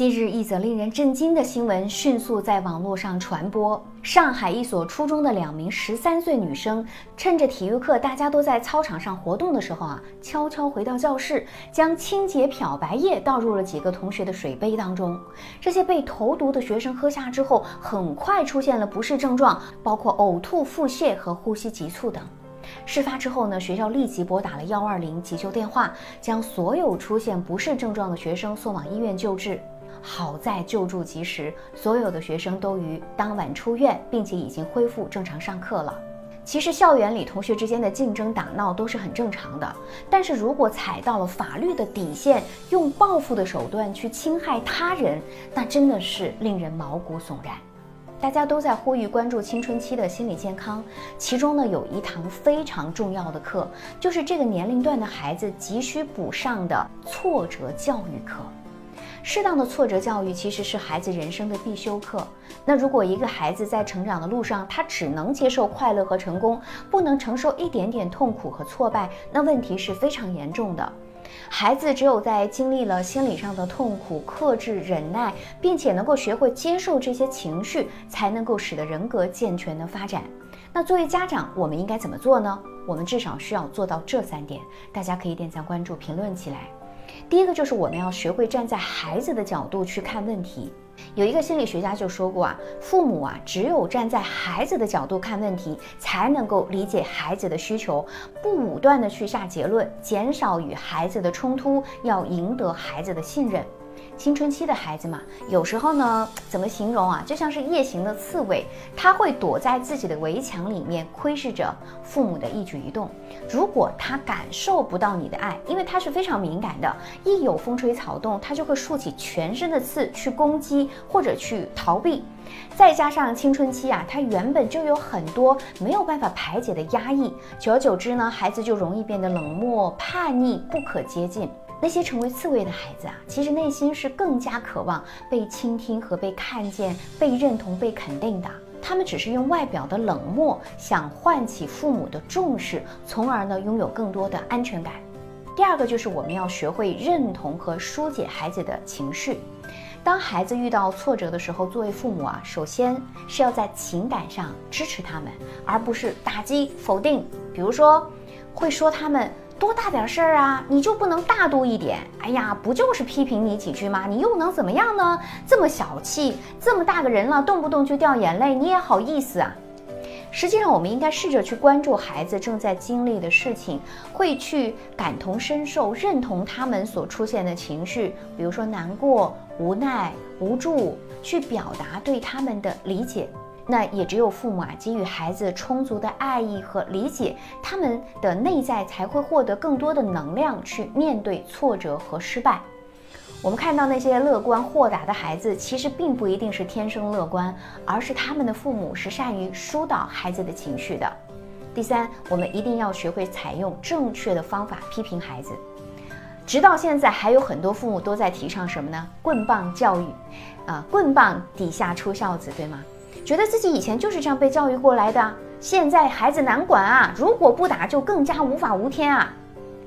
近日，一则令人震惊的新闻迅速在网络上传播。上海一所初中的两名十三岁女生，趁着体育课大家都在操场上活动的时候啊，悄悄回到教室，将清洁漂白液倒入了几个同学的水杯当中。这些被投毒的学生喝下之后，很快出现了不适症状，包括呕吐、腹泻和呼吸急促等。事发之后呢，学校立即拨打了幺二零急救电话，将所有出现不适症状的学生送往医院救治。好在救助及时，所有的学生都于当晚出院，并且已经恢复正常上课了。其实校园里同学之间的竞争打闹都是很正常的，但是如果踩到了法律的底线，用报复的手段去侵害他人，那真的是令人毛骨悚然。大家都在呼吁关注青春期的心理健康，其中呢有一堂非常重要的课，就是这个年龄段的孩子急需补上的挫折教育课。适当的挫折教育其实是孩子人生的必修课。那如果一个孩子在成长的路上，他只能接受快乐和成功，不能承受一点点痛苦和挫败，那问题是非常严重的。孩子只有在经历了心理上的痛苦、克制、忍耐，并且能够学会接受这些情绪，才能够使得人格健全的发展。那作为家长，我们应该怎么做呢？我们至少需要做到这三点，大家可以点赞、关注、评论起来。第一个就是我们要学会站在孩子的角度去看问题。有一个心理学家就说过啊，父母啊，只有站在孩子的角度看问题，才能够理解孩子的需求，不武断的去下结论，减少与孩子的冲突，要赢得孩子的信任。青春期的孩子嘛，有时候呢，怎么形容啊？就像是夜行的刺猬，他会躲在自己的围墙里面，窥视着父母的一举一动。如果他感受不到你的爱，因为他是非常敏感的，一有风吹草动，他就会竖起全身的刺去攻击或者去逃避。再加上青春期啊，他原本就有很多没有办法排解的压抑，久而久之呢，孩子就容易变得冷漠、叛逆、不可接近。那些成为刺猬的孩子啊，其实内心是更加渴望被倾听和被看见、被认同、被肯定的。他们只是用外表的冷漠，想唤起父母的重视，从而呢拥有更多的安全感。第二个就是我们要学会认同和疏解孩子的情绪。当孩子遇到挫折的时候，作为父母啊，首先是要在情感上支持他们，而不是打击、否定。比如说，会说他们。多大点事儿啊，你就不能大度一点？哎呀，不就是批评你几句吗？你又能怎么样呢？这么小气，这么大个人了，动不动就掉眼泪，你也好意思啊？实际上，我们应该试着去关注孩子正在经历的事情，会去感同身受，认同他们所出现的情绪，比如说难过、无奈、无助，去表达对他们的理解。那也只有父母啊，给予孩子充足的爱意和理解，他们的内在才会获得更多的能量去面对挫折和失败。我们看到那些乐观豁达的孩子，其实并不一定是天生乐观，而是他们的父母是善于疏导孩子的情绪的。第三，我们一定要学会采用正确的方法批评孩子。直到现在，还有很多父母都在提倡什么呢？棍棒教育，啊，棍棒底下出孝子，对吗？觉得自己以前就是这样被教育过来的，现在孩子难管啊！如果不打，就更加无法无天啊！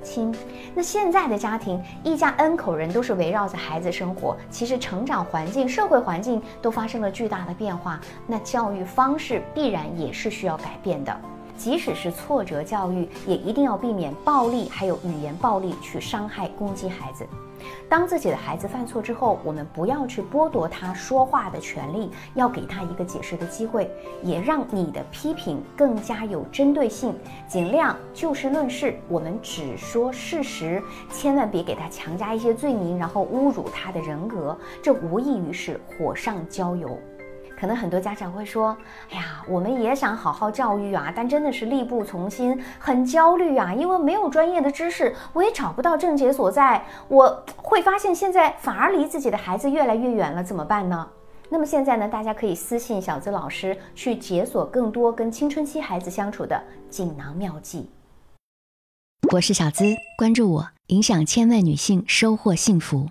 亲，那现在的家庭，一家 N 口人都是围绕着孩子生活，其实成长环境、社会环境都发生了巨大的变化，那教育方式必然也是需要改变的。即使是挫折教育，也一定要避免暴力，还有语言暴力去伤害、攻击孩子。当自己的孩子犯错之后，我们不要去剥夺他说话的权利，要给他一个解释的机会，也让你的批评更加有针对性，尽量就事论事。我们只说事实，千万别给他强加一些罪名，然后侮辱他的人格，这无异于是火上浇油。可能很多家长会说：“哎呀，我们也想好好教育啊，但真的是力不从心，很焦虑啊，因为没有专业的知识，我也找不到症结所在。我会发现现在反而离自己的孩子越来越远了，怎么办呢？”那么现在呢，大家可以私信小资老师去解锁更多跟青春期孩子相处的锦囊妙计。我是小资，关注我，影响千万女性，收获幸福。